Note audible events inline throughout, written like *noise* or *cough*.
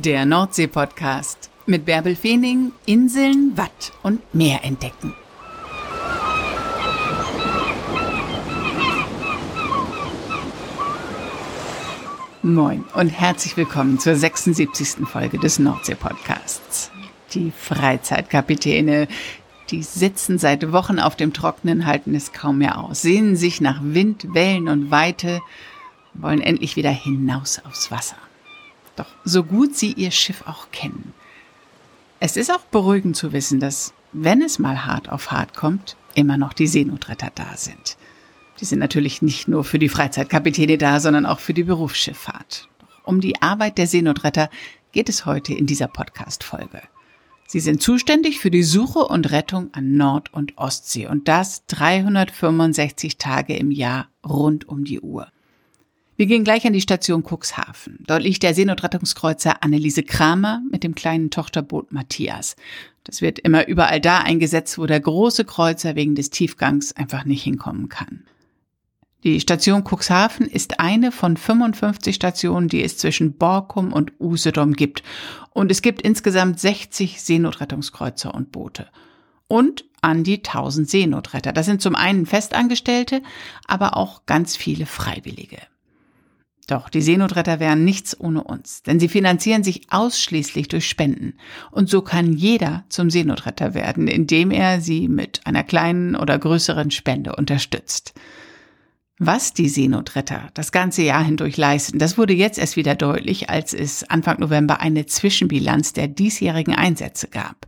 Der Nordsee-Podcast mit Bärbel Feening, Inseln, Watt und Meer entdecken. Moin und herzlich willkommen zur 76. Folge des Nordsee-Podcasts. Die Freizeitkapitäne, die sitzen seit Wochen auf dem Trockenen, halten es kaum mehr aus, sehnen sich nach Wind, Wellen und Weite, wollen endlich wieder hinaus aufs Wasser. Doch so gut sie ihr Schiff auch kennen. Es ist auch beruhigend zu wissen, dass, wenn es mal hart auf hart kommt, immer noch die Seenotretter da sind. Die sind natürlich nicht nur für die Freizeitkapitäne da, sondern auch für die Berufsschifffahrt. Doch um die Arbeit der Seenotretter geht es heute in dieser Podcast-Folge. Sie sind zuständig für die Suche und Rettung an Nord- und Ostsee und das 365 Tage im Jahr rund um die Uhr. Wir gehen gleich an die Station Cuxhaven. Dort liegt der Seenotrettungskreuzer Anneliese Kramer mit dem kleinen Tochterboot Matthias. Das wird immer überall da eingesetzt, wo der große Kreuzer wegen des Tiefgangs einfach nicht hinkommen kann. Die Station Cuxhaven ist eine von 55 Stationen, die es zwischen Borkum und Usedom gibt. Und es gibt insgesamt 60 Seenotrettungskreuzer und Boote. Und an die 1000 Seenotretter. Das sind zum einen Festangestellte, aber auch ganz viele Freiwillige. Doch die Seenotretter wären nichts ohne uns, denn sie finanzieren sich ausschließlich durch Spenden. Und so kann jeder zum Seenotretter werden, indem er sie mit einer kleinen oder größeren Spende unterstützt. Was die Seenotretter das ganze Jahr hindurch leisten, das wurde jetzt erst wieder deutlich, als es Anfang November eine Zwischenbilanz der diesjährigen Einsätze gab.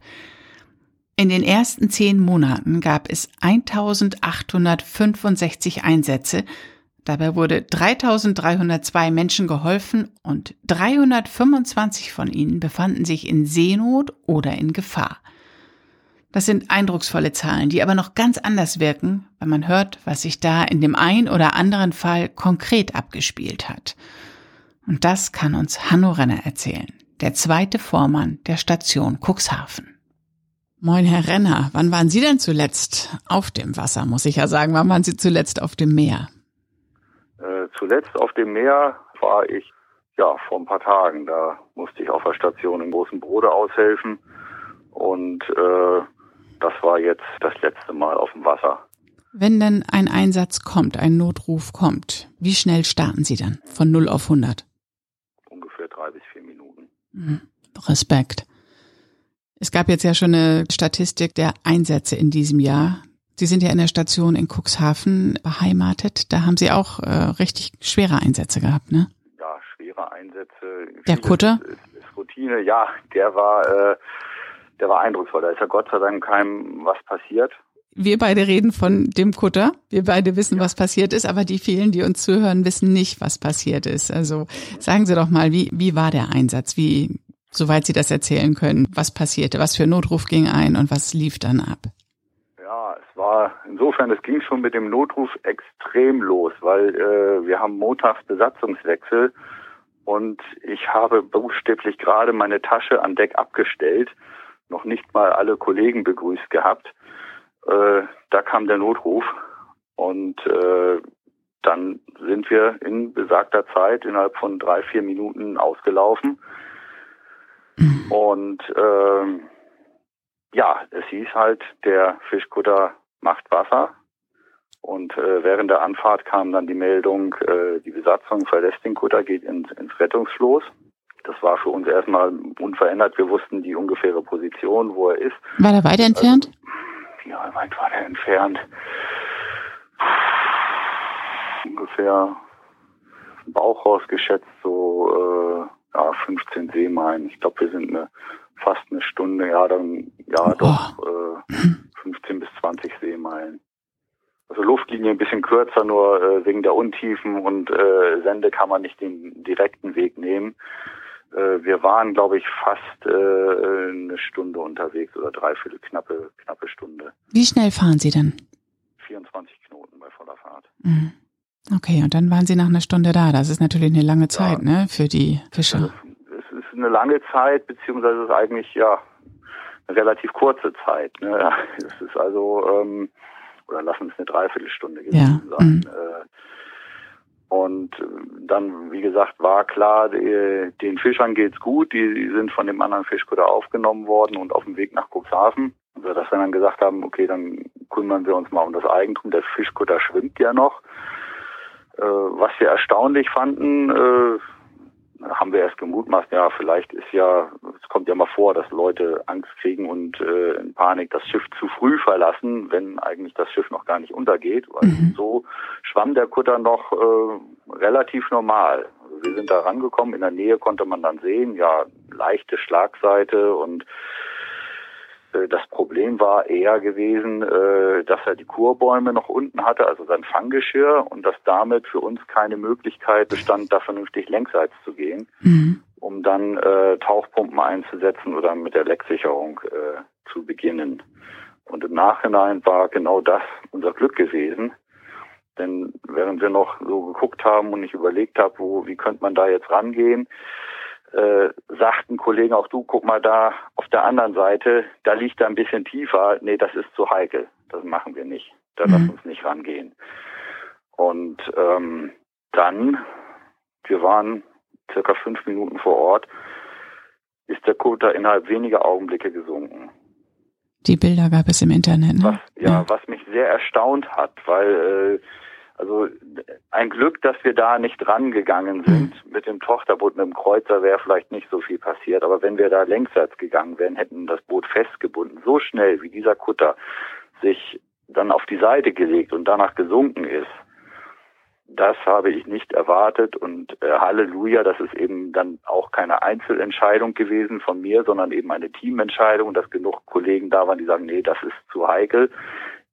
In den ersten zehn Monaten gab es 1865 Einsätze, Dabei wurde 3302 Menschen geholfen und 325 von ihnen befanden sich in Seenot oder in Gefahr. Das sind eindrucksvolle Zahlen, die aber noch ganz anders wirken, wenn man hört, was sich da in dem ein oder anderen Fall konkret abgespielt hat. Und das kann uns Hanno Renner erzählen, der zweite Vormann der Station Cuxhaven. Moin, Herr Renner. Wann waren Sie denn zuletzt auf dem Wasser, muss ich ja sagen? Wann waren Sie zuletzt auf dem Meer? Zuletzt auf dem Meer war ich ja vor ein paar Tagen. Da musste ich auf der Station im großen Brode aushelfen und äh, das war jetzt das letzte Mal auf dem Wasser. Wenn denn ein Einsatz kommt, ein Notruf kommt, wie schnell starten Sie dann von 0 auf 100? Ungefähr drei bis vier Minuten. Mhm. Respekt. Es gab jetzt ja schon eine Statistik der Einsätze in diesem Jahr. Sie sind ja in der Station in Cuxhaven beheimatet. Da haben Sie auch äh, richtig schwere Einsätze gehabt, ne? Ja, schwere Einsätze. Der Kutter? Ist, ist Routine, ja, der war, äh, der war eindrucksvoll. Da ist ja Gott sei Dank keinem was passiert. Wir beide reden von dem Kutter. Wir beide wissen, was passiert ist, aber die vielen, die uns zuhören, wissen nicht, was passiert ist. Also sagen Sie doch mal, wie, wie war der Einsatz? Wie, soweit Sie das erzählen können, was passierte? Was für Notruf ging ein und was lief dann ab? Insofern, es ging schon mit dem Notruf extrem los, weil äh, wir haben montags Besatzungswechsel und ich habe buchstäblich gerade meine Tasche an Deck abgestellt, noch nicht mal alle Kollegen begrüßt gehabt. Äh, da kam der Notruf und äh, dann sind wir in besagter Zeit innerhalb von drei, vier Minuten ausgelaufen. Mhm. Und äh, ja, es hieß halt, der Fischkutter macht Wasser. Und äh, während der Anfahrt kam dann die Meldung, äh, die Besatzung verlässt den Kutter, geht ins, ins Rettungsfloß. Das war für uns erstmal unverändert. Wir wussten die ungefähre Position, wo er ist. War er weiter entfernt? Also, wie weit war der entfernt? Ungefähr Bauchhaus geschätzt, so äh, ja, 15 Seemeilen. Ich glaube, wir sind eine, fast eine Stunde, ja, dann, ja, oh. doch. Äh, 15 bis 20 Seemeilen. Also Luftlinie ein bisschen kürzer, nur äh, wegen der Untiefen und äh, Sende kann man nicht den direkten Weg nehmen. Äh, wir waren, glaube ich, fast äh, eine Stunde unterwegs oder dreiviertel knappe, knappe Stunde. Wie schnell fahren Sie denn? 24 Knoten bei voller Fahrt. Mhm. Okay, und dann waren Sie nach einer Stunde da. Das ist natürlich eine lange Zeit, ja, ne, für die Fischer. Also, es ist eine lange Zeit, beziehungsweise es ist eigentlich, ja, relativ kurze Zeit. Ne? Das ist also, ähm, oder lassen es eine Dreiviertelstunde gewesen ja. sein. Mhm. Und dann, wie gesagt, war klar, den Fischern geht's gut. Die sind von dem anderen Fischkutter aufgenommen worden und auf dem Weg nach Cuxhaven. Also, dass wir dann gesagt haben, okay, dann kümmern wir uns mal um das Eigentum. Der Fischkutter schwimmt ja noch. Äh, was wir erstaunlich fanden, äh, haben wir erst gemutmaßt, ja, vielleicht ist ja, es kommt ja mal vor, dass Leute Angst kriegen und äh, in Panik das Schiff zu früh verlassen, wenn eigentlich das Schiff noch gar nicht untergeht. Weil mhm. so schwamm der Kutter noch äh, relativ normal. Also wir sind da rangekommen, in der Nähe konnte man dann sehen, ja, leichte Schlagseite und das Problem war eher gewesen, äh, dass er die Kurbäume noch unten hatte, also sein Fanggeschirr, und dass damit für uns keine Möglichkeit bestand, da vernünftig längsseits zu gehen, mhm. um dann äh, Tauchpumpen einzusetzen oder mit der Lecksicherung äh, zu beginnen. Und im Nachhinein war genau das unser Glück gewesen. Denn während wir noch so geguckt haben und ich überlegt habe, wo, wie könnte man da jetzt rangehen, äh, sagten Kollegen auch du, guck mal da auf der anderen Seite, da liegt er ein bisschen tiefer. Nee, das ist zu heikel. Das machen wir nicht. Da mhm. lass uns nicht rangehen. Und ähm, dann, wir waren circa fünf Minuten vor Ort, ist der Kutter innerhalb weniger Augenblicke gesunken. Die Bilder gab es im Internet, ne? Was, ja, ja, was mich sehr erstaunt hat, weil äh, also ein Glück, dass wir da nicht rangegangen sind. Mhm. Mit dem Tochterboot, mit dem Kreuzer wäre vielleicht nicht so viel passiert. Aber wenn wir da längsseits gegangen wären, hätten das Boot festgebunden. So schnell, wie dieser Kutter sich dann auf die Seite gelegt und danach gesunken ist, das habe ich nicht erwartet und äh, Halleluja, das ist eben dann auch keine Einzelentscheidung gewesen von mir, sondern eben eine Teamentscheidung, dass genug Kollegen da waren, die sagen, nee, das ist zu heikel.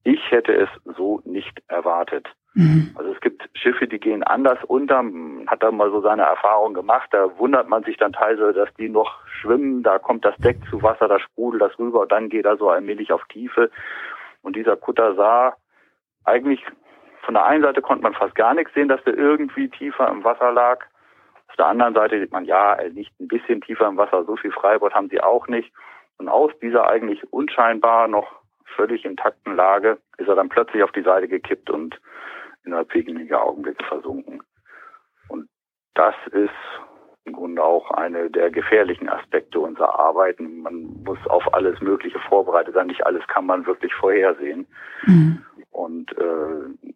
Ich hätte es so nicht erwartet. Mhm. Also es gibt Schiffe, die gehen anders unter. Hat da mal so seine Erfahrung gemacht. Da wundert man sich dann teilweise, dass die noch schwimmen. Da kommt das Deck zu Wasser, da sprudelt das rüber und dann geht er so allmählich auf Tiefe. Und dieser Kutter sah eigentlich von der einen Seite konnte man fast gar nichts sehen, dass der irgendwie tiefer im Wasser lag. Auf der anderen Seite sieht man, ja, er liegt ein bisschen tiefer im Wasser. So viel Freibord haben sie auch nicht. Und aus dieser eigentlich unscheinbar noch völlig intakten Lage ist er dann plötzlich auf die Seite gekippt und innerhalb weniger Augenblicke versunken. Und das ist im Grunde auch eine der gefährlichen Aspekte unserer Arbeit. Man muss auf alles Mögliche vorbereitet sein. Nicht alles kann man wirklich vorhersehen. Mhm. Und äh,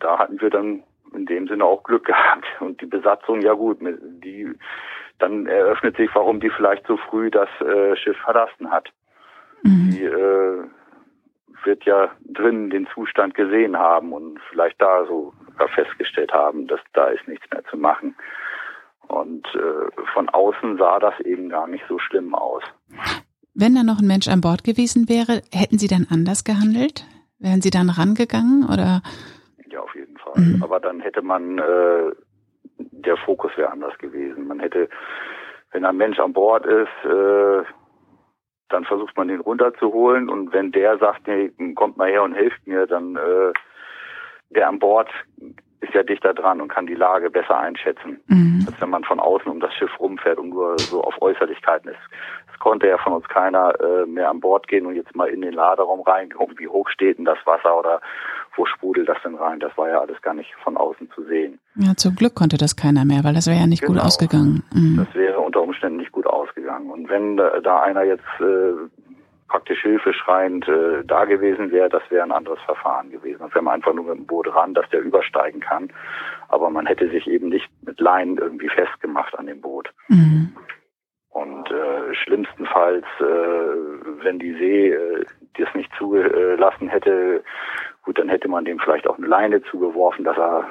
da hatten wir dann in dem Sinne auch Glück *laughs* gehabt. Und die Besatzung, ja gut, die dann eröffnet sich, warum die vielleicht so früh das äh, Schiff verlassen hat. Mhm. Die äh, wird ja drin den Zustand gesehen haben und vielleicht da so festgestellt haben, dass da ist nichts mehr zu machen. Und äh, von außen sah das eben gar nicht so schlimm aus. Wenn da noch ein Mensch an Bord gewesen wäre, hätten Sie dann anders gehandelt? Wären Sie dann rangegangen oder? Ja, auf jeden Fall. Mhm. Aber dann hätte man, äh, der Fokus wäre anders gewesen. Man hätte, wenn ein Mensch an Bord ist, äh, dann versucht man den runterzuholen und wenn der sagt, nee, kommt mal her und hilft mir, dann äh, der an Bord ist ja dichter dran und kann die Lage besser einschätzen, mhm. als wenn man von außen um das Schiff rumfährt und nur so auf Äußerlichkeiten ist. Es konnte ja von uns keiner äh, mehr an Bord gehen und jetzt mal in den Laderaum rein, wie hoch steht denn das Wasser oder wo sprudelt das denn rein. Das war ja alles gar nicht von außen zu sehen. Ja, zum Glück konnte das keiner mehr, weil das wäre ja nicht genau. gut ausgegangen. Mhm. Das wäre unter Umständen nicht gut ausgegangen. Und wenn da einer jetzt äh, praktisch hilfeschreiend äh, da gewesen wäre, das wäre ein anderes Verfahren gewesen. Das wäre man einfach nur mit dem Boot ran, dass der übersteigen kann. Aber man hätte sich eben nicht mit Leinen irgendwie festgemacht an dem Boot. Mhm. Und äh, schlimmstenfalls, äh, wenn die See äh, das nicht zugelassen hätte, gut, dann hätte man dem vielleicht auch eine Leine zugeworfen, dass er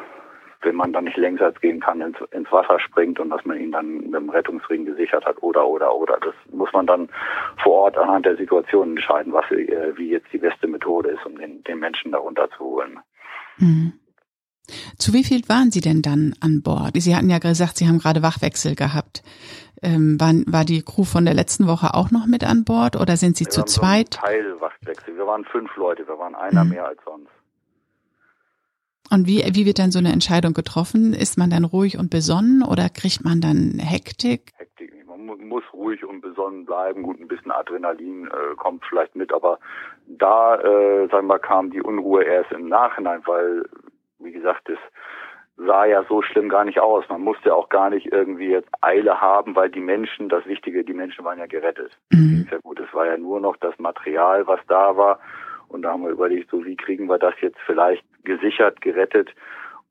wenn man dann nicht längsseits gehen kann, ins, ins, Wasser springt und dass man ihn dann mit dem Rettungsring gesichert hat oder, oder, oder. Das muss man dann vor Ort anhand der Situation entscheiden, was, äh, wie jetzt die beste Methode ist, um den, den Menschen darunter zu holen. Mhm. Zu wie viel waren Sie denn dann an Bord? Sie hatten ja gesagt, Sie haben gerade Wachwechsel gehabt. Ähm, war, war die Crew von der letzten Woche auch noch mit an Bord oder sind Sie wir zu zweit? So Teilwachwechsel. Wir waren fünf Leute, wir waren einer mhm. mehr als sonst. Und wie, wie wird dann so eine Entscheidung getroffen? Ist man dann ruhig und besonnen oder kriegt man dann Hektik? Hektik. Man muss ruhig und besonnen bleiben. Gut, ein bisschen Adrenalin äh, kommt vielleicht mit, aber da, äh, sagen wir, kam die Unruhe erst im Nachhinein, weil, wie gesagt, das, sah ja so schlimm gar nicht aus. Man musste auch gar nicht irgendwie jetzt Eile haben, weil die Menschen, das Wichtige, die Menschen waren ja gerettet. Mhm. Ja gut, es war ja nur noch das Material, was da war. Und da haben wir überlegt, so wie kriegen wir das jetzt vielleicht gesichert, gerettet,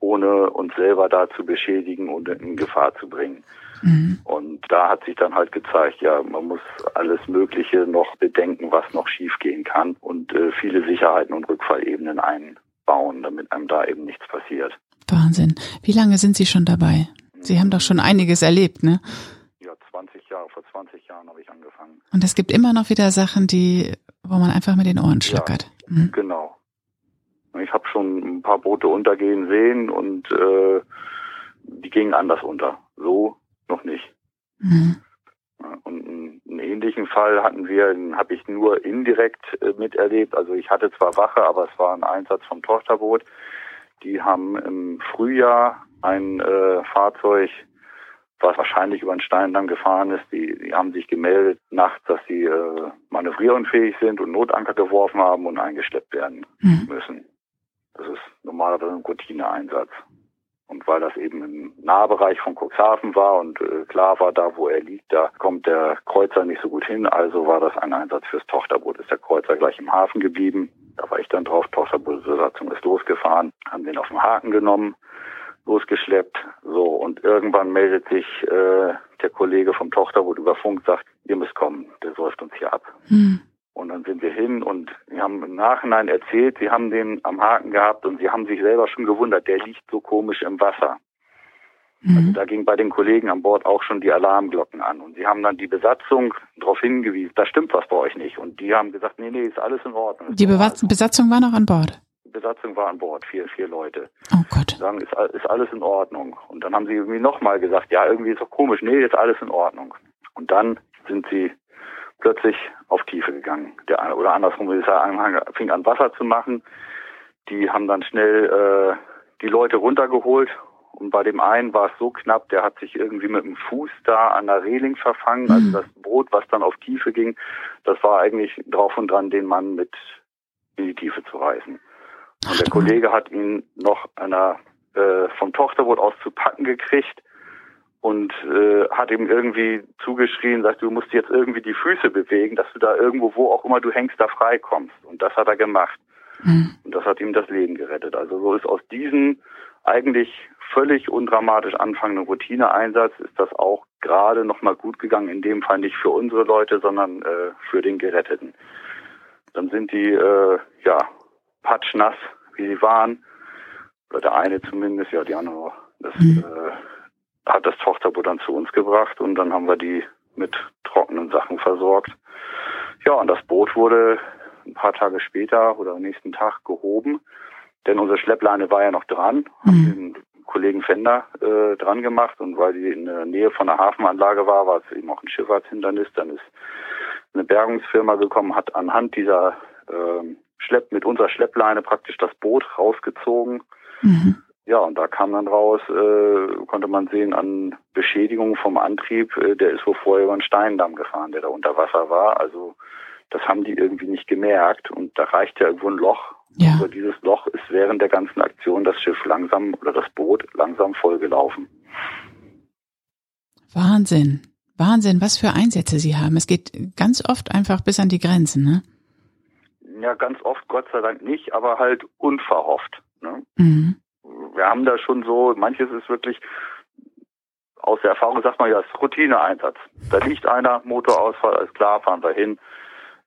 ohne uns selber da zu beschädigen und in Gefahr zu bringen. Mhm. Und da hat sich dann halt gezeigt, ja, man muss alles Mögliche noch bedenken, was noch schiefgehen kann und äh, viele Sicherheiten und Rückfallebenen einbauen, damit einem da eben nichts passiert. Wahnsinn. Wie lange sind Sie schon dabei? Sie haben doch schon einiges erlebt, ne? Ja, 20 Jahre. Vor 20 Jahren habe ich angefangen. Und es gibt immer noch wieder Sachen, die, wo man einfach mit den Ohren schlackert. Ja, mhm. Genau. Ich habe schon ein paar Boote untergehen sehen und äh, die gingen anders unter. So noch nicht. Mhm. Einen ähnlichen Fall hatten wir, habe ich nur indirekt äh, miterlebt. Also ich hatte zwar Wache, aber es war ein Einsatz vom Tochterboot. Die haben im Frühjahr ein äh, Fahrzeug, was wahrscheinlich über den Steindamm gefahren ist, die, die haben sich gemeldet nachts, dass sie äh, manövrierunfähig sind und Notanker geworfen haben und eingeschleppt werden mhm. müssen. Das ist normalerweise ein Routineeinsatz. Und weil das eben im Nahbereich von Cuxhaven war und äh, klar war, da wo er liegt, da kommt der Kreuzer nicht so gut hin. Also war das ein Einsatz fürs Tochterboot. Ist der Kreuzer gleich im Hafen geblieben. Da war ich dann drauf. Tochterbootbesatzung ist losgefahren, haben den auf den Haken genommen, losgeschleppt. So und irgendwann meldet sich äh, der Kollege vom Tochterboot über Funk, sagt, ihr müsst kommen, der säuft uns hier ab. Mhm. Und dann sind wir hin und wir haben im Nachhinein erzählt, sie haben den am Haken gehabt und sie haben sich selber schon gewundert, der liegt so komisch im Wasser. Mhm. Also da ging bei den Kollegen an Bord auch schon die Alarmglocken an. Und sie haben dann die Besatzung darauf hingewiesen, da stimmt was bei euch nicht. Und die haben gesagt, nee, nee, ist alles in Ordnung. Die Be Besatzung war noch an Bord? Die Besatzung war an Bord, vier, vier Leute. Oh Gott. Sagen, ist, ist alles in Ordnung. Und dann haben sie irgendwie nochmal gesagt, ja, irgendwie ist doch komisch, nee, ist alles in Ordnung. Und dann sind sie plötzlich auf Tiefe gegangen. Der, oder andersrum, dieser Anhang fing an Wasser zu machen. Die haben dann schnell äh, die Leute runtergeholt und bei dem einen war es so knapp, der hat sich irgendwie mit dem Fuß da an der Reling verfangen. Also mhm. das Boot, was dann auf Tiefe ging, das war eigentlich drauf und dran, den Mann mit in die Tiefe zu reißen. Und der Kollege hat ihn noch einer äh, vom Tochterboot aus zu packen gekriegt und äh, hat ihm irgendwie zugeschrien, sagt, du musst jetzt irgendwie die Füße bewegen, dass du da irgendwo, wo auch immer du hängst, da freikommst. Und das hat er gemacht. Mhm. Und das hat ihm das Leben gerettet. Also so ist aus diesem eigentlich völlig undramatisch anfangenden Routineeinsatz ist das auch gerade nochmal gut gegangen, in dem Fall nicht für unsere Leute, sondern äh, für den Geretteten. Dann sind die, äh, ja, patschnass, wie sie waren. Oder der eine zumindest, ja, die andere, das, mhm. äh, hat das Tochterboot dann zu uns gebracht und dann haben wir die mit trockenen Sachen versorgt. Ja, und das Boot wurde ein paar Tage später oder am nächsten Tag gehoben, denn unsere Schleppleine war ja noch dran, mhm. haben den Kollegen Fender äh, dran gemacht und weil die in der Nähe von der Hafenanlage war, war es eben auch ein Schifffahrtshindernis, dann ist eine Bergungsfirma gekommen, hat anhand dieser äh, Schlepp mit unserer Schleppleine praktisch das Boot rausgezogen. Mhm. Ja, und da kam dann raus, äh, konnte man sehen an Beschädigungen vom Antrieb, äh, der ist wohl vorher über einen Steindamm gefahren, der da unter Wasser war. Also das haben die irgendwie nicht gemerkt und da reicht ja irgendwo ein Loch. Ja. Über dieses Loch ist während der ganzen Aktion das Schiff langsam oder das Boot langsam vollgelaufen. Wahnsinn. Wahnsinn, was für Einsätze Sie haben. Es geht ganz oft einfach bis an die Grenzen, ne? Ja, ganz oft Gott sei Dank nicht, aber halt unverhofft. Ne? Mhm wir haben da schon so, manches ist wirklich aus der Erfahrung sagt man ja, ist Routineeinsatz. Da liegt einer, Motorausfall, alles klar, fahren wir hin,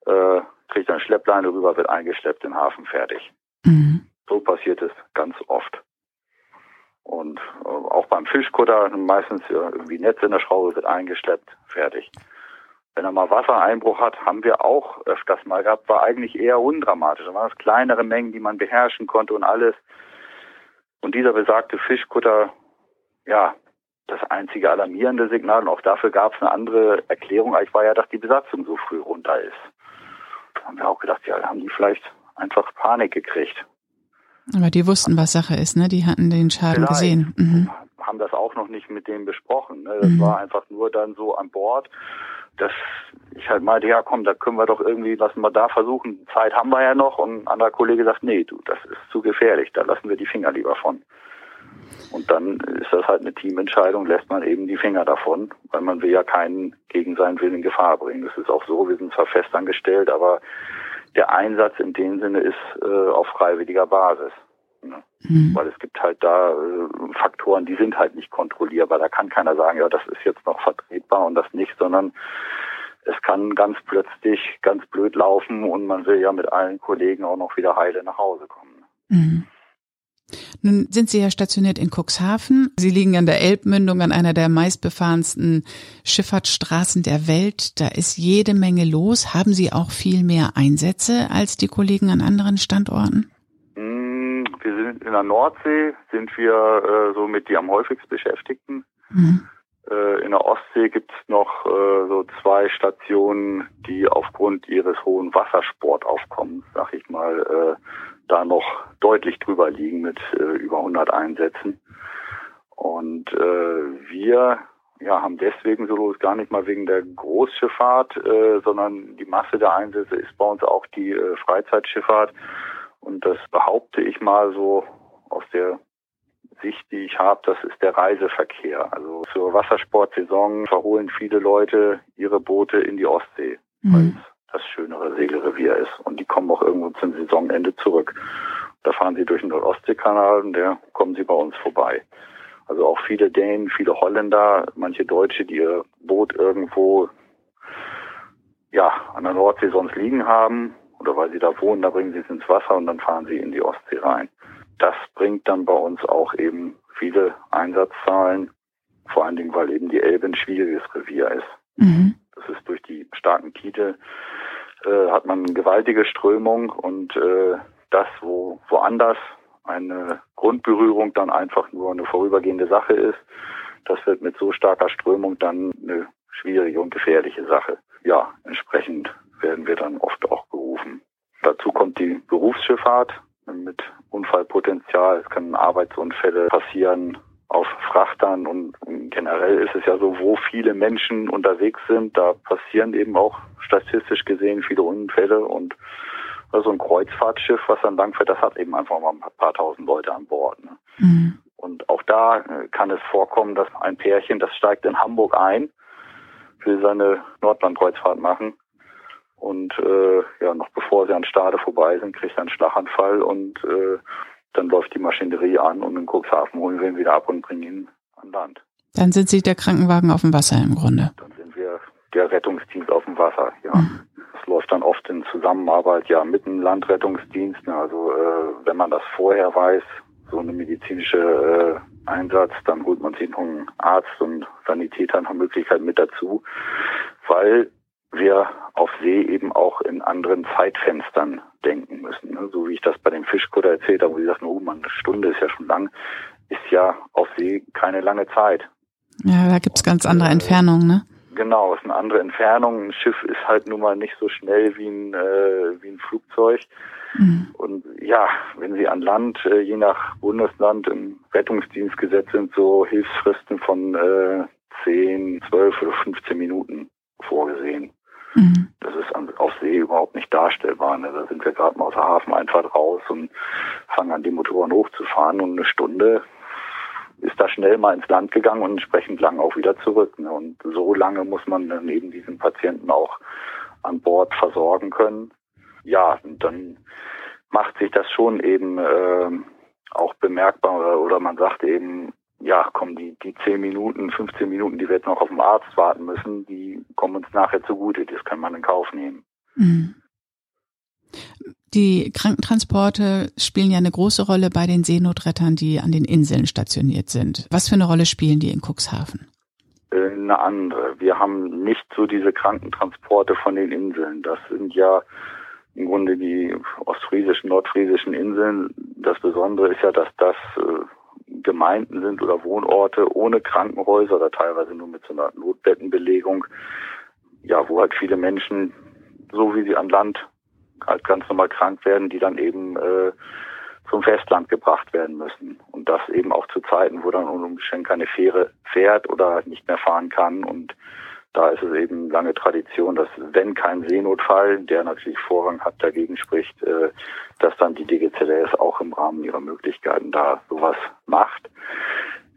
äh, kriegt eine Schleppleine rüber, wird eingeschleppt in den Hafen, fertig. Mhm. So passiert es ganz oft. Und äh, auch beim Fischkutter, meistens ja, irgendwie Netz in der Schraube wird eingeschleppt, fertig. Wenn er mal Wassereinbruch hat, haben wir auch öfters mal gehabt, war eigentlich eher undramatisch. Da waren es kleinere Mengen, die man beherrschen konnte und alles. Und dieser besagte Fischkutter, ja, das einzige alarmierende Signal, und auch dafür gab es eine andere Erklärung, eigentlich war ja, dass die Besatzung so früh runter ist. Da haben wir auch gedacht, ja, haben die vielleicht einfach Panik gekriegt. Aber die wussten, was Sache ist, ne? Die hatten den Schaden vielleicht. gesehen. Mhm. Haben das auch noch nicht mit denen besprochen. Ne? Das mhm. war einfach nur dann so an Bord dass ich halt meinte, ja komm, da können wir doch irgendwie, lassen wir da versuchen, Zeit haben wir ja noch und ein anderer Kollege sagt, nee, du, das ist zu gefährlich, da lassen wir die Finger lieber von. Und dann ist das halt eine Teamentscheidung, lässt man eben die Finger davon, weil man will ja keinen gegen seinen Willen in Gefahr bringen. Das ist auch so, wir sind zwar festangestellt, aber der Einsatz in dem Sinne ist äh, auf freiwilliger Basis. Ne? Mhm. Weil es gibt halt da äh, Faktoren, die sind halt nicht kontrollierbar. Da kann keiner sagen, ja, das ist jetzt noch vertretbar und das nicht, sondern es kann ganz plötzlich ganz blöd laufen und man will ja mit allen Kollegen auch noch wieder heile nach Hause kommen. Mhm. Nun sind Sie ja stationiert in Cuxhaven. Sie liegen an der Elbmündung, an einer der meistbefahrensten Schifffahrtsstraßen der Welt. Da ist jede Menge los. Haben Sie auch viel mehr Einsätze als die Kollegen an anderen Standorten? In der Nordsee, sind wir äh, somit die am häufigsten Beschäftigten. Mhm. Äh, in der Ostsee gibt es noch äh, so zwei Stationen, die aufgrund ihres hohen Wassersportaufkommens, sag ich mal, äh, da noch deutlich drüber liegen mit äh, über 100 Einsätzen. Und äh, wir ja, haben deswegen so los gar nicht mal wegen der Großschifffahrt, äh, sondern die Masse der Einsätze ist bei uns auch die Freizeitschifffahrt. Und das behaupte ich mal so aus der Sicht, die ich habe, das ist der Reiseverkehr. Also zur Wassersportsaison verholen viele Leute ihre Boote in die Ostsee, mhm. weil es das schönere Segelrevier ist. Und die kommen auch irgendwo zum Saisonende zurück. Da fahren sie durch den Nordostseekanal und der kommen sie bei uns vorbei. Also auch viele Dänen, viele Holländer, manche Deutsche, die ihr Boot irgendwo ja an der Nordsee sonst liegen haben oder weil sie da wohnen, da bringen sie es ins Wasser und dann fahren sie in die Ostsee rein. Das bringt dann bei uns auch eben viele Einsatzzahlen, vor allen Dingen, weil eben die Elbe ein schwieriges Revier ist. Mhm. Das ist durch die starken Kiete äh, hat man eine gewaltige Strömung und äh, das, wo woanders eine Grundberührung dann einfach nur eine vorübergehende Sache ist, das wird mit so starker Strömung dann eine schwierige und gefährliche Sache. Ja, entsprechend werden wir dann oft auch gerufen. Dazu kommt die Berufsschifffahrt mit Unfallpotenzial. Es können Arbeitsunfälle passieren auf Frachtern und generell ist es ja so, wo viele Menschen unterwegs sind, da passieren eben auch statistisch gesehen viele Unfälle und so ein Kreuzfahrtschiff, was dann langfährt, das hat eben einfach mal ein paar tausend Leute an Bord. Ne? Mhm. Und auch da äh, kann es vorkommen, dass ein Pärchen, das steigt in Hamburg ein, will seine Nordlandkreuzfahrt machen und äh, ja, noch bevor sie an Stade vorbei sind, kriegt er einen Schlaganfall und äh, dann läuft die Maschinerie an und in Cuxhaven holen wir ihn wieder ab und bringen ihn an Land. Dann sind Sie der Krankenwagen auf dem Wasser im Grunde. Dann sind wir der Rettungsdienst auf dem Wasser, ja. Mhm. Das läuft dann oft in Zusammenarbeit ja mit dem Landrettungsdienst. Also äh, wenn man das vorher weiß, so eine medizinische äh, Einsatz, dann holt man sich noch einen Arzt und Sanitäter nach Möglichkeit mit dazu, weil wir auf See eben auch in anderen Zeitfenstern denken müssen. Ne? So wie ich das bei dem Fischkutter erzählt habe, wo sie sagten, oh man, eine Stunde ist ja schon lang, ist ja auf See keine lange Zeit. Ja, da gibt's ganz andere äh, Entfernungen, ne? Genau, es ist eine andere Entfernung. Ein Schiff ist halt nun mal nicht so schnell wie ein, äh, wie ein Flugzeug. Mhm. Und ja, wenn Sie an Land, äh, je nach Bundesland im Rettungsdienstgesetz sind so Hilfsfristen von äh, 10, 12 oder 15 Minuten vorgesehen. Mhm. Das ist auf See überhaupt nicht darstellbar. Ne? Da sind wir gerade mal aus der Hafeneinfahrt raus und fangen an, die Motoren hochzufahren und eine Stunde ist da schnell mal ins Land gegangen und entsprechend lang auch wieder zurück. Ne? Und so lange muss man dann eben diesen Patienten auch an Bord versorgen können. Ja, und dann macht sich das schon eben äh, auch bemerkbar oder, oder man sagt eben, ja, komm, die, die 10 Minuten, 15 Minuten, die wir jetzt noch auf den Arzt warten müssen, die kommen uns nachher zugute. Das kann man in Kauf nehmen. Mhm. Die Krankentransporte spielen ja eine große Rolle bei den Seenotrettern, die an den Inseln stationiert sind. Was für eine Rolle spielen die in Cuxhaven? Äh, eine andere. Wir haben nicht so diese Krankentransporte von den Inseln. Das sind ja im Grunde die ostfriesischen, nordfriesischen Inseln. Das Besondere ist ja, dass das äh, Gemeinden sind oder Wohnorte ohne Krankenhäuser oder teilweise nur mit so einer Notbettenbelegung, ja, wo halt viele Menschen, so wie sie an Land halt ganz normal krank werden, die dann eben äh, zum Festland gebracht werden müssen. Und das eben auch zu Zeiten, wo dann Umständen keine Fähre fährt oder nicht mehr fahren kann. Und da ist es eben lange Tradition, dass wenn kein Seenotfall, der natürlich Vorrang hat, dagegen spricht, äh, dass dann die DGZS auch im Rahmen ihrer Möglichkeiten da sowas macht.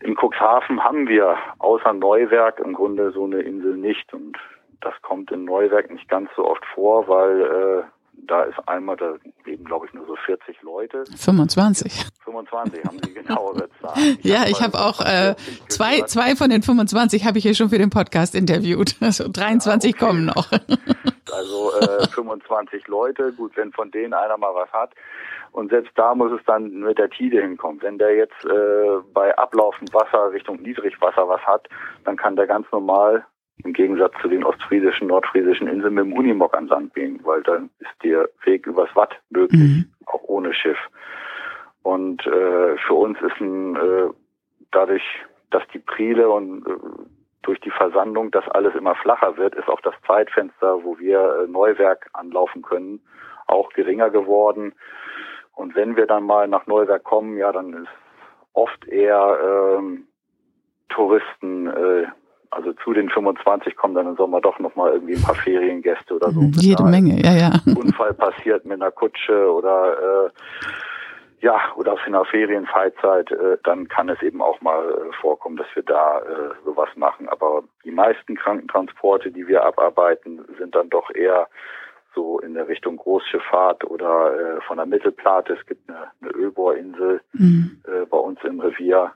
Cuxhaven haben wir außer Neuwerk im Grunde so eine Insel nicht und das kommt in Neuwerk nicht ganz so oft vor, weil äh, da ist einmal, da leben glaube ich nur so 40 Leute. 25. 25 haben Sie genauere *laughs* Zahlen. Ich ja, ich habe auch äh, zwei, zwei von den 25 habe ich hier schon für den Podcast interviewt. *laughs* Also 23 ja, okay. kommen noch. *laughs* Also äh, 25 Leute, gut, wenn von denen einer mal was hat. Und selbst da muss es dann mit der Tide hinkommen. Wenn der jetzt äh, bei ablaufendem Wasser Richtung Niedrigwasser was hat, dann kann der ganz normal im Gegensatz zu den ostfriesischen, nordfriesischen Inseln mit dem Unimog an Land gehen, weil dann ist der Weg übers Watt möglich, mhm. auch ohne Schiff. Und äh, für uns ist ein, äh, dadurch, dass die Priele und äh, durch die Versandung, dass alles immer flacher wird, ist auch das Zeitfenster, wo wir äh, Neuwerk anlaufen können, auch geringer geworden. Und wenn wir dann mal nach Neuwerk kommen, ja, dann ist oft eher ähm, Touristen, äh, also zu den 25 kommen dann im Sommer doch nochmal irgendwie ein paar Feriengäste oder so. Jede Menge, ja, ja. *laughs* Unfall passiert mit einer Kutsche oder äh, ja, oder auf einer Ferienfreizeit, äh, dann kann es eben auch mal äh, vorkommen, dass wir da äh, sowas machen. Aber die meisten Krankentransporte, die wir abarbeiten, sind dann doch eher so in der Richtung Großschifffahrt oder äh, von der Mittelplate. Es gibt eine, eine Ölbohrinsel mhm. äh, bei uns im Revier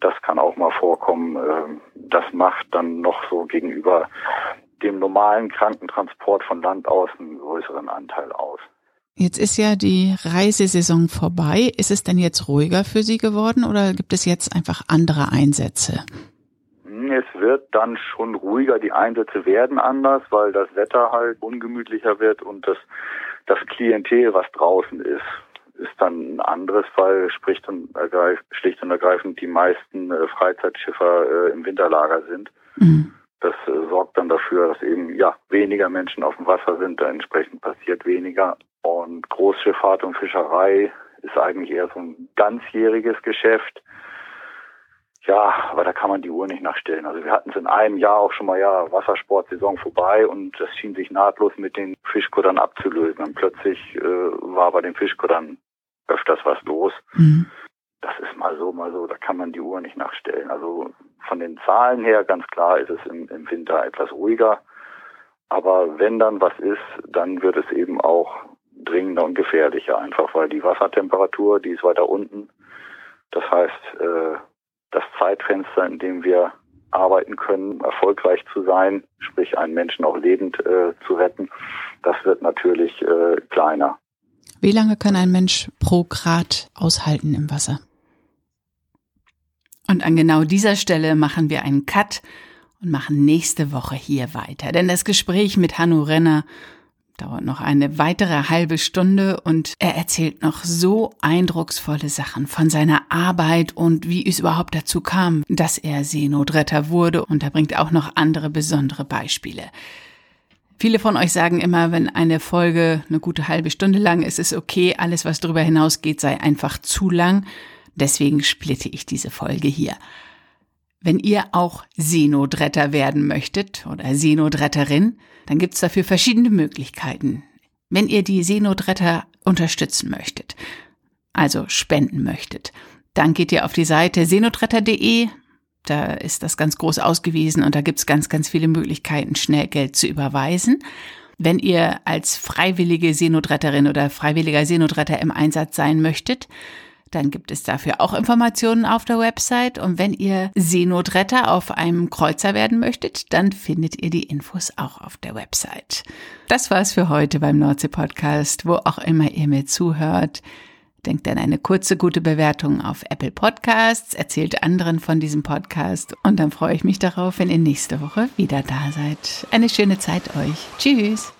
das kann auch mal vorkommen. Ähm, das macht dann noch so gegenüber dem normalen Krankentransport von Land aus einen größeren Anteil aus. Jetzt ist ja die Reisesaison vorbei. Ist es denn jetzt ruhiger für Sie geworden oder gibt es jetzt einfach andere Einsätze? Hm, es wird dann schon ruhiger. Die Einsätze werden anders, weil das Wetter halt ungemütlicher wird und das, das Klientel, was draußen ist, ist dann ein anderes Fall, spricht und schlicht und ergreifend die meisten äh, Freizeitschiffer äh, im Winterlager sind. Mhm. Das äh, sorgt dann dafür, dass eben ja weniger Menschen auf dem Wasser sind, entsprechend passiert weniger. Und Großschifffahrt und Fischerei ist eigentlich eher so ein ganzjähriges Geschäft. Ja, aber da kann man die Uhr nicht nachstellen. Also wir hatten es in einem Jahr auch schon mal, ja, Wassersportsaison vorbei und das schien sich nahtlos mit den Fischkuttern abzulösen. Und plötzlich äh, war bei den Fischkuttern öfters was los. Mhm. Das ist mal so, mal so, da kann man die Uhr nicht nachstellen. Also von den Zahlen her ganz klar ist es im, im Winter etwas ruhiger. Aber wenn dann was ist, dann wird es eben auch dringender und gefährlicher, einfach weil die Wassertemperatur, die ist weiter unten. Das heißt, äh, das Zeitfenster, in dem wir arbeiten können, erfolgreich zu sein, sprich einen Menschen auch lebend äh, zu retten, das wird natürlich äh, kleiner. Wie lange kann ein Mensch pro Grad aushalten im Wasser? Und an genau dieser Stelle machen wir einen Cut und machen nächste Woche hier weiter. Denn das Gespräch mit Hanno Renner dauert noch eine weitere halbe Stunde und er erzählt noch so eindrucksvolle Sachen von seiner Arbeit und wie es überhaupt dazu kam, dass er Seenotretter wurde und er bringt auch noch andere besondere Beispiele. Viele von euch sagen immer, wenn eine Folge eine gute halbe Stunde lang ist, ist okay. Alles, was darüber hinausgeht, sei einfach zu lang. Deswegen splitte ich diese Folge hier. Wenn ihr auch Seenotretter werden möchtet oder Seenotretterin, dann gibt's dafür verschiedene Möglichkeiten. Wenn ihr die Seenotretter unterstützen möchtet, also spenden möchtet, dann geht ihr auf die Seite seenotretter.de, da ist das ganz groß ausgewiesen und da gibt's ganz, ganz viele Möglichkeiten, schnell Geld zu überweisen. Wenn ihr als freiwillige Seenotretterin oder freiwilliger Seenotretter im Einsatz sein möchtet, dann gibt es dafür auch Informationen auf der Website. Und wenn ihr Seenotretter auf einem Kreuzer werden möchtet, dann findet ihr die Infos auch auf der Website. Das war's für heute beim Nordsee Podcast, wo auch immer ihr mir zuhört. Denkt an eine kurze, gute Bewertung auf Apple Podcasts, erzählt anderen von diesem Podcast und dann freue ich mich darauf, wenn ihr nächste Woche wieder da seid. Eine schöne Zeit euch. Tschüss.